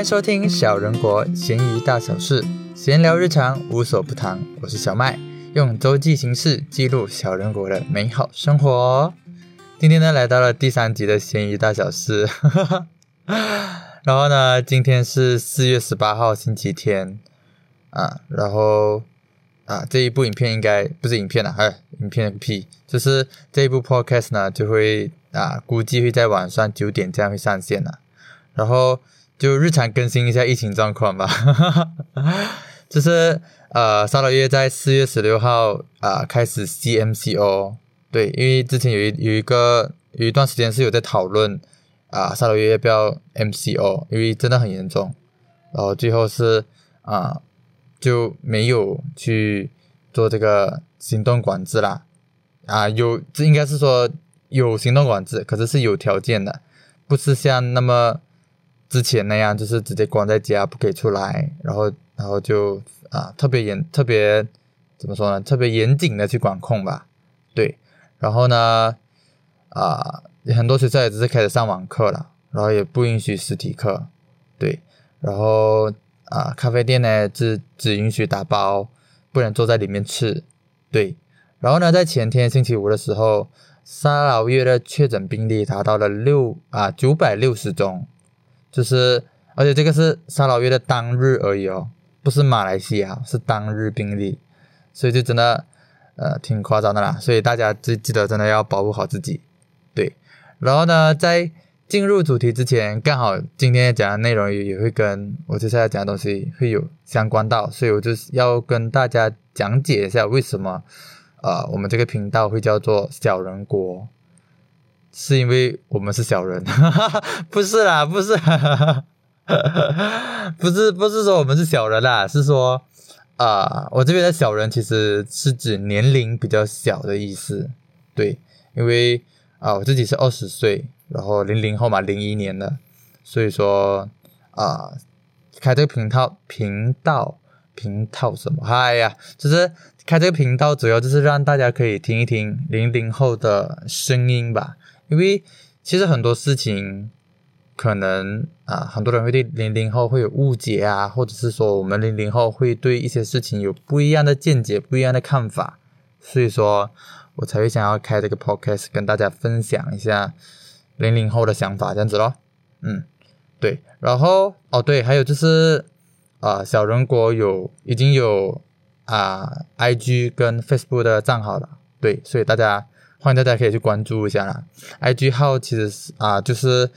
迎收听小人国闲鱼大小事，闲聊日常无所不谈。我是小麦，用周记形式记录小人国的美好生活。今天呢，来到了第三集的闲鱼大小事。然后呢，今天是四月十八号星期天啊。然后啊，这一部影片应该不是影片了，哎，影片个屁！就是这一部 podcast 呢，就会啊，估计会在晚上九点这样会上线了。然后。就日常更新一下疫情状况吧，就是呃，沙老月在四月十六号啊开始 CMCO，对，因为之前有一有一个有一段时间是有在讨论啊沙老月要不要 MCO，因为真的很严重，然后最后是啊就没有去做这个行动管制啦，啊有这应该是说有行动管制，可是是有条件的，不是像那么。之前那样就是直接关在家不可以出来，然后然后就啊特别严特别怎么说呢？特别严谨的去管控吧，对。然后呢啊很多学校也只是开始上网课了，然后也不允许实体课，对。然后啊咖啡店呢只只允许打包，不能坐在里面吃，对。然后呢在前天星期五的时候，沙劳越的确诊病例达到了六啊九百六十宗。就是，而且这个是沙老越的当日而已哦，不是马来西亚，是当日病例，所以就真的，呃，挺夸张的啦。所以大家记记得真的要保护好自己，对。然后呢，在进入主题之前，刚好今天讲的内容也也会跟我接下来讲的东西会有相关到，所以我就要跟大家讲解一下为什么，呃，我们这个频道会叫做小人国。是因为我们是小人，不是啦，不是，不是，不是说我们是小人啦，是说啊，我这边的小人其实是指年龄比较小的意思，对，因为啊，我自己是二十岁，然后零零后嘛，零一年的，所以说啊，开这个频道频道频道什么？哎呀，就是开这个频道主要就是让大家可以听一听零零后的声音吧。因为其实很多事情，可能啊，很多人会对零零后会有误解啊，或者是说我们零零后会对一些事情有不一样的见解、不一样的看法，所以说我才会想要开这个 podcast 跟大家分享一下零零后的想法，这样子咯。嗯，对，然后哦对，还有就是啊，小人国有已经有啊，IG 跟 Facebook 的账号了，对，所以大家。欢迎大家可以去关注一下啦，IG 号其实是啊，就是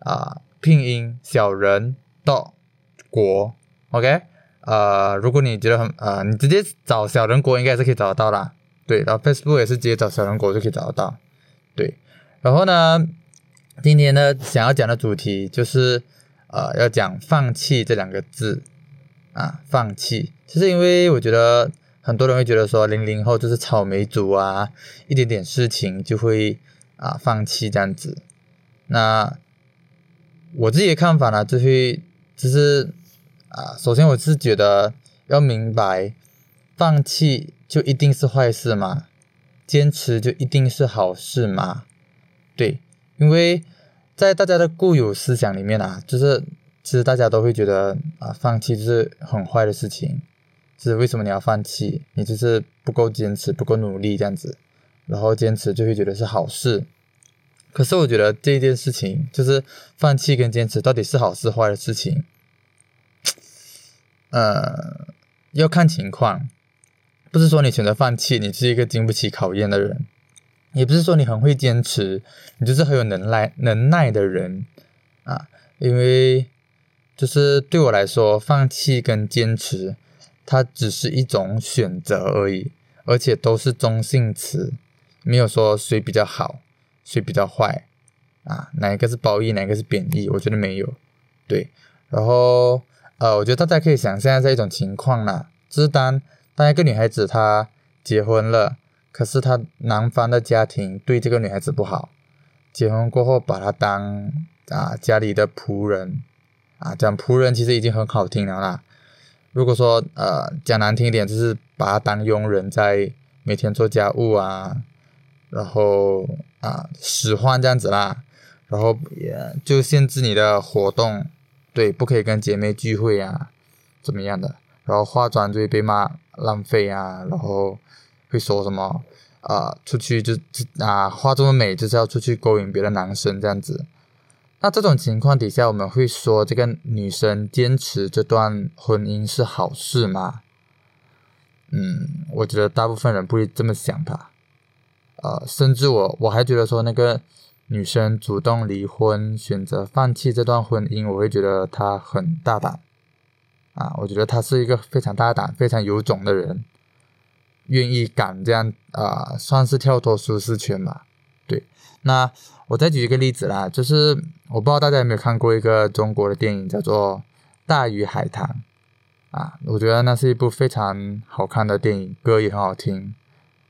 啊拼音小人到国，OK，呃，如果你觉得很呃，你直接找小人国应该是可以找得到啦，对，然后 Facebook 也是直接找小人国就可以找得到，对，然后呢，今天呢想要讲的主题就是呃要讲放弃这两个字。啊，放弃，就是因为我觉得。很多人会觉得说零零后就是草莓族啊，一点点事情就会啊放弃这样子。那我自己的看法呢，就是就是啊，首先我是觉得要明白，放弃就一定是坏事吗？坚持就一定是好事吗？对，因为在大家的固有思想里面啊，就是其实大家都会觉得啊，放弃就是很坏的事情。是为什么你要放弃？你就是不够坚持，不够努力这样子，然后坚持就会觉得是好事。可是我觉得这件事情，就是放弃跟坚持到底是好是坏的事情，呃，要看情况。不是说你选择放弃，你是一个经不起考验的人；也不是说你很会坚持，你就是很有能耐能耐的人啊。因为就是对我来说，放弃跟坚持。它只是一种选择而已，而且都是中性词，没有说谁比较好，谁比较坏啊，哪一个是褒义，哪一个是贬义？我觉得没有。对，然后呃，我觉得大家可以想象这一种情况啦，就是当当一个女孩子她结婚了，可是她男方的家庭对这个女孩子不好，结婚过后把她当啊家里的仆人啊，讲仆人其实已经很好听了啦。如果说呃讲难听一点，就是把他当佣人，在每天做家务啊，然后啊使唤这样子啦，然后也就限制你的活动对，不可以跟姐妹聚会啊，怎么样的？然后化妆就会被骂浪费啊，然后会说什么啊，出去就就啊，化这么美就是要出去勾引别的男生这样子。那这种情况底下，我们会说这个女生坚持这段婚姻是好事吗？嗯，我觉得大部分人不会这么想吧。呃，甚至我我还觉得说那个女生主动离婚，选择放弃这段婚姻，我会觉得她很大胆。啊，我觉得她是一个非常大胆、非常有种的人，愿意敢这样啊，算是跳脱舒适圈吧。对，那我再举一个例子啦，就是我不知道大家有没有看过一个中国的电影，叫做《大鱼海棠》啊，我觉得那是一部非常好看的电影，歌也很好听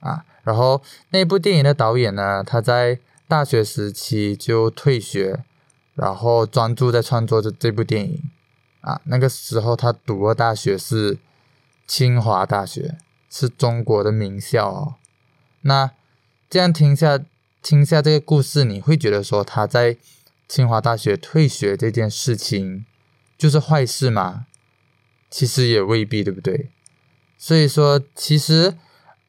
啊。然后那部电影的导演呢，他在大学时期就退学，然后专注在创作这这部电影啊。那个时候他读的大学是清华大学，是中国的名校哦。那这样听下。听下这个故事，你会觉得说他在清华大学退学这件事情就是坏事吗？其实也未必，对不对？所以说，其实，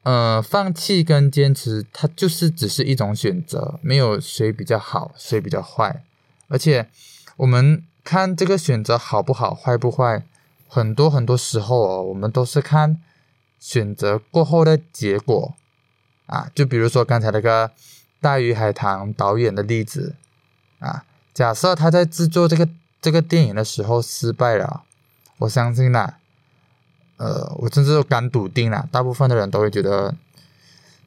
呃，放弃跟坚持，它就是只是一种选择，没有谁比较好，谁比较坏。而且，我们看这个选择好不好，坏不坏，很多很多时候哦，我们都是看选择过后的结果啊。就比如说刚才那个。大鱼海棠导演的例子啊，假设他在制作这个这个电影的时候失败了，我相信呐，呃，我甚至敢笃定了，大部分的人都会觉得，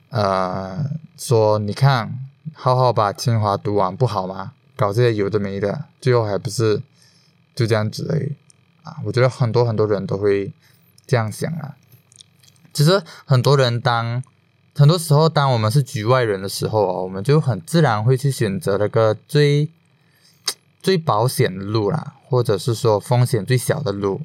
呃，说你看，浩浩把清华读完不好吗？搞这些有的没的，最后还不是就这样子而已啊？我觉得很多很多人都会这样想啊。其实很多人当。很多时候，当我们是局外人的时候啊，我们就很自然会去选择那个最 最保险的路啦，或者是说风险最小的路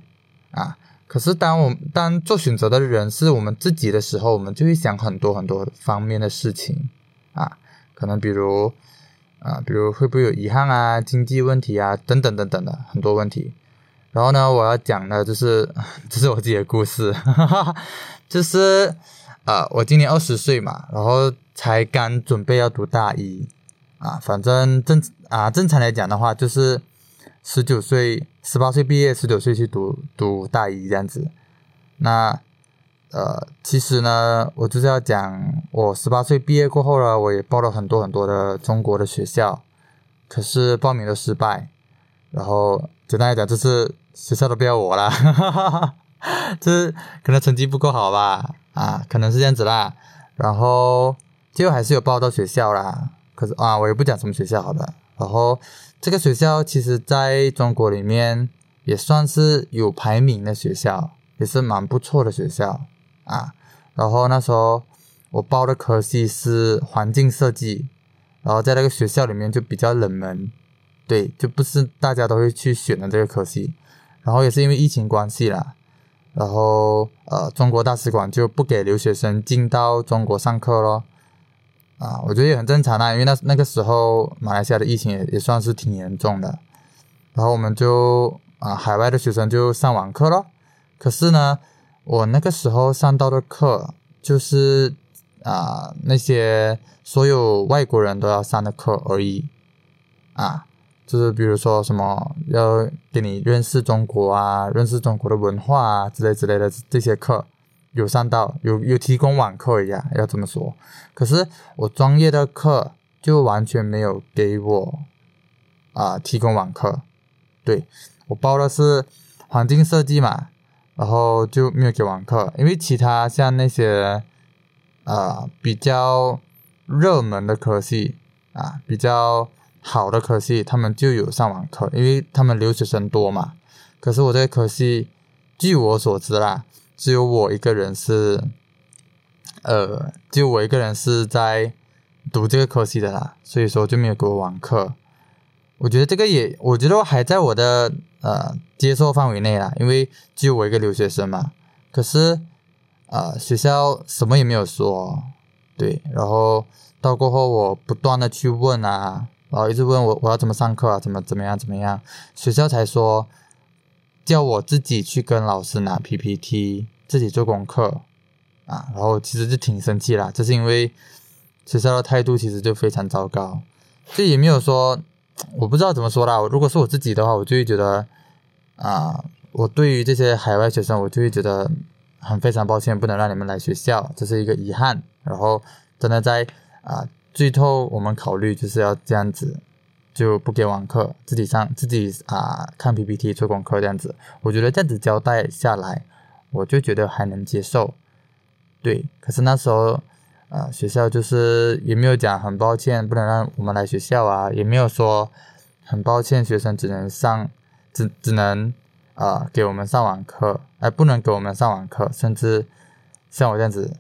啊。可是，当我当做选择的人是我们自己的时候，我们就会想很多很多方面的事情啊，可能比如啊，比如会不会有遗憾啊，经济问题啊，等等等等的很多问题。然后呢，我要讲的就是，这是我自己的故事，就是。啊，我今年二十岁嘛，然后才刚准备要读大一，啊，反正正啊正常来讲的话，就是十九岁、十八岁毕业，十九岁去读读大一这样子。那呃，其实呢，我就是要讲，我十八岁毕业过后呢，我也报了很多很多的中国的学校，可是报名都失败。然后简单来讲，就是学校都不要我了，就是可能成绩不够好吧。啊，可能是这样子啦，然后最后还是有报到学校啦。可是啊，我也不讲什么学校好了。然后这个学校其实在中国里面也算是有排名的学校，也是蛮不错的学校啊。然后那时候我报的科系是环境设计，然后在那个学校里面就比较冷门，对，就不是大家都会去选的这个科系。然后也是因为疫情关系啦。然后，呃，中国大使馆就不给留学生进到中国上课咯。啊，我觉得也很正常啦，因为那那个时候马来西亚的疫情也也算是挺严重的，然后我们就啊，海外的学生就上网课咯。可是呢，我那个时候上到的课就是啊，那些所有外国人都要上的课而已，啊。就是比如说什么要给你认识中国啊，认识中国的文化啊之类之类的这些课有上到有有提供网课一样，要这么说。可是我专业的课就完全没有给我啊提供网课。对我报的是环境设计嘛，然后就没有给网课，因为其他像那些啊比较热门的科系啊比较。好的科系，他们就有上网课，因为他们留学生多嘛。可是我这个科系，据我所知啦，只有我一个人是，呃，就我一个人是在读这个科系的啦，所以说就没有给我网课。我觉得这个也，我觉得还在我的呃接受范围内啦，因为只有我一个留学生嘛。可是，呃，学校什么也没有说，对，然后到过后我不断的去问啊。然后一直问我我要怎么上课啊，怎么怎么样怎么样，学校才说叫我自己去跟老师拿 PPT，自己做功课。啊，然后其实就挺生气啦，就是因为学校的态度其实就非常糟糕，这也没有说我不知道怎么说啦，如果是我自己的话，我就会觉得啊，我对于这些海外学生，我就会觉得很非常抱歉，不能让你们来学校，这是一个遗憾，然后真的在啊。最后我们考虑就是要这样子，就不给网课，自己上自己啊看 PPT 做功课这样子。我觉得这样子交代下来，我就觉得还能接受。对，可是那时候啊学校就是也没有讲很抱歉不能让我们来学校啊，也没有说很抱歉学生只能上只只能啊给我们上网课，而不能给我们上网课，甚至像我这样子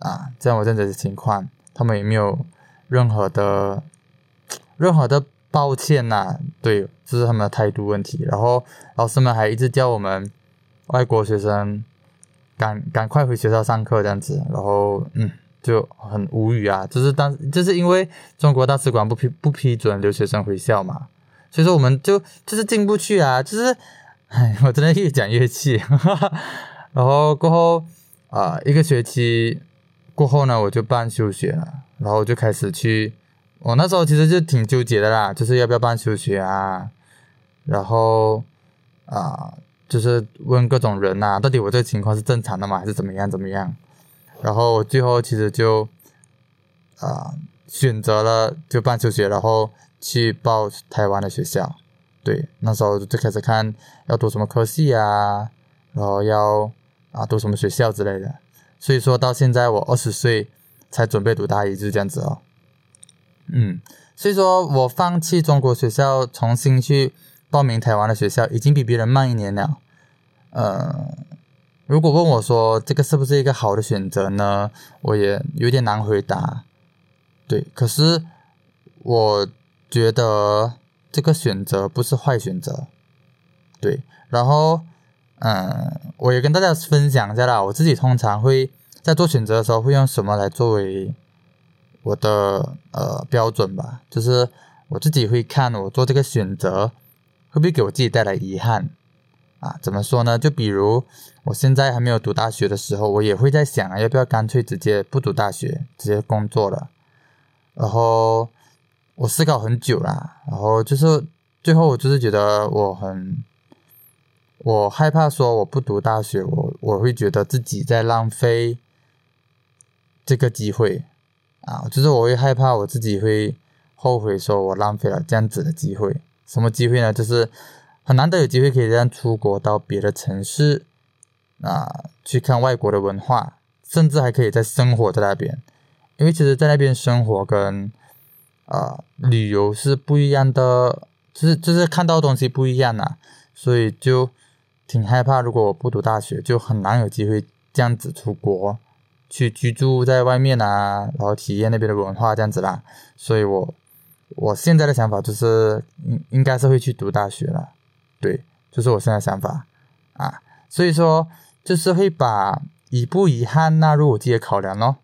啊像我这样子的情况。他们也没有任何的 任何的抱歉呐，对，这是他们的态度问题。然后老师们还一直叫我们外国学生赶赶快回学校上课这样子，然后嗯就很无语啊，就是当就是因为中国大使馆不批不批准留学生回校嘛，所以说我们就就是进不去啊，就是唉，我真的越讲越气，然后过后啊一个学期。过后呢，我就办休学了，然后就开始去。我那时候其实就挺纠结的啦，就是要不要办休学啊？然后啊，就是问各种人呐，到底我这个情况是正常的吗？还是怎么样怎么样？然后最后其实就啊选择了就办休学，然后去报台湾的学校。对，那时候就开始看要读什么科系啊，然后要啊读什么学校之类的。所以说到现在，我二十岁才准备读大一，就是这样子哦。嗯，所以说我放弃中国学校，重新去报名台湾的学校，已经比别人慢一年了。呃，如果问我说这个是不是一个好的选择呢？我也有点难回答。对，可是我觉得这个选择不是坏选择。对，然后。嗯，我也跟大家分享一下啦。我自己通常会在做选择的时候，会用什么来作为我的呃标准吧？就是我自己会看我做这个选择会不会给我自己带来遗憾啊？怎么说呢？就比如我现在还没有读大学的时候，我也会在想啊，要不要干脆直接不读大学，直接工作了？然后我思考很久啦，然后就是最后我就是觉得我很。我害怕说我不读大学，我我会觉得自己在浪费这个机会啊，就是我会害怕我自己会后悔，说我浪费了这样子的机会。什么机会呢？就是很难得有机会可以这样出国到别的城市啊，去看外国的文化，甚至还可以在生活在那边。因为其实，在那边生活跟啊旅游是不一样的，就是就是看到东西不一样啊，所以就。挺害怕，如果我不读大学，就很难有机会这样子出国去居住在外面啊，然后体验那边的文化这样子啦。所以，我我现在的想法就是应应该是会去读大学了，对，就是我现在想法啊。所以说，就是会把遗不遗憾纳入我自己的考量咯。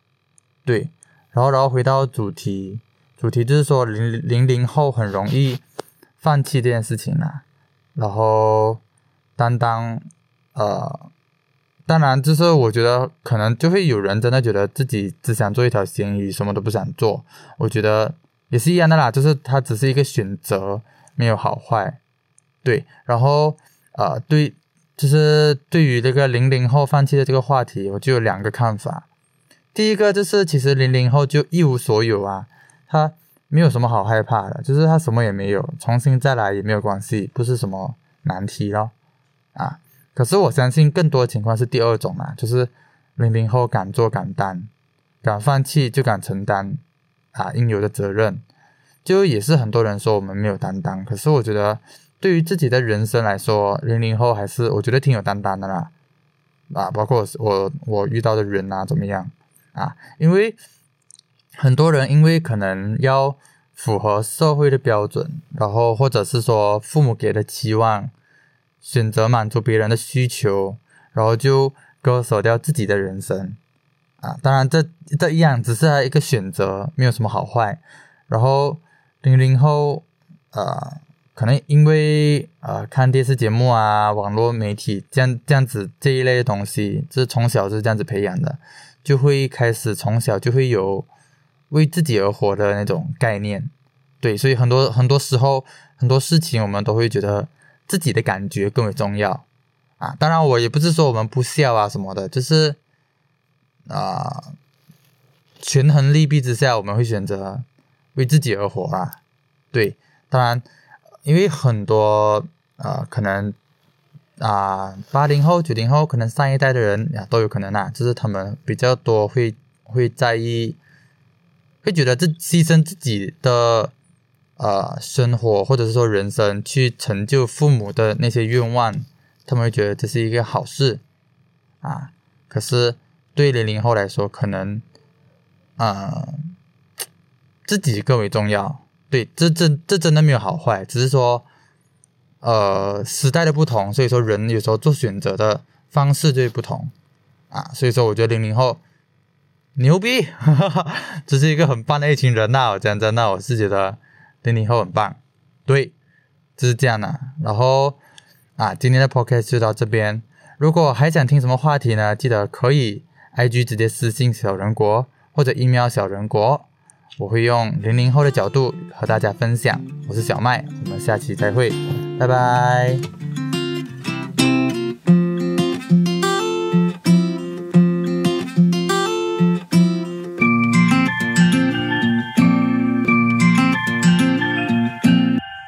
对，然后然后回到主题，主题就是说零零零后很容易放弃这件事情啦，然后。担当，呃，当然，就是我觉得可能就会有人真的觉得自己只想做一条咸鱼，什么都不想做。我觉得也是一样的啦，就是它只是一个选择，没有好坏。对，然后，呃，对，就是对于这个零零后放弃的这个话题，我就有两个看法。第一个就是，其实零零后就一无所有啊，他没有什么好害怕的，就是他什么也没有，重新再来也没有关系，不是什么难题咯。啊，可是我相信更多情况是第二种啊，就是零零后敢做敢担，敢放弃就敢承担啊应有的责任，就也是很多人说我们没有担当，可是我觉得对于自己的人生来说，零零后还是我觉得挺有担当的啦，啊，包括我我遇到的人啊怎么样啊，因为很多人因为可能要符合社会的标准，然后或者是说父母给的期望。选择满足别人的需求，然后就割舍掉自己的人生啊！当然，这这一样只是他一个选择，没有什么好坏。然后零零后，呃，可能因为呃看电视节目啊、网络媒体这样这样子这一类的东西，就是从小是这样子培养的，就会开始从小就会有为自己而活的那种概念。对，所以很多很多时候很多事情我们都会觉得自己的感觉更为重要啊。当然，我也不是说我们不孝啊什么的，就是啊。权衡利弊之下，我们会选择为自己而活啊。对，当然，因为很多呃，可能啊，八零后、九零后，可能上一代的人呀，都有可能啊，就是他们比较多会会在意，会觉得这牺牲自己的呃生活或者是说人生去成就父母的那些愿望，他们会觉得这是一个好事啊。可是对零零后来说，可能。啊，自己更为重要。对，这这这真的没有好坏，只是说，呃，时代的不同，所以说人有时候做选择的方式就会不同啊。所以说，我觉得零零后牛逼，哈哈哈这是一个很棒的一群人呐。我讲真的，我是觉得零零后很棒。对，就是这样的。然后啊，今天的 podcast 就到这边。如果还想听什么话题呢？记得可以 IG 直接私信小人国。或者 email 小人国，我会用零零后的角度和大家分享。我是小麦，我们下期再会，拜拜。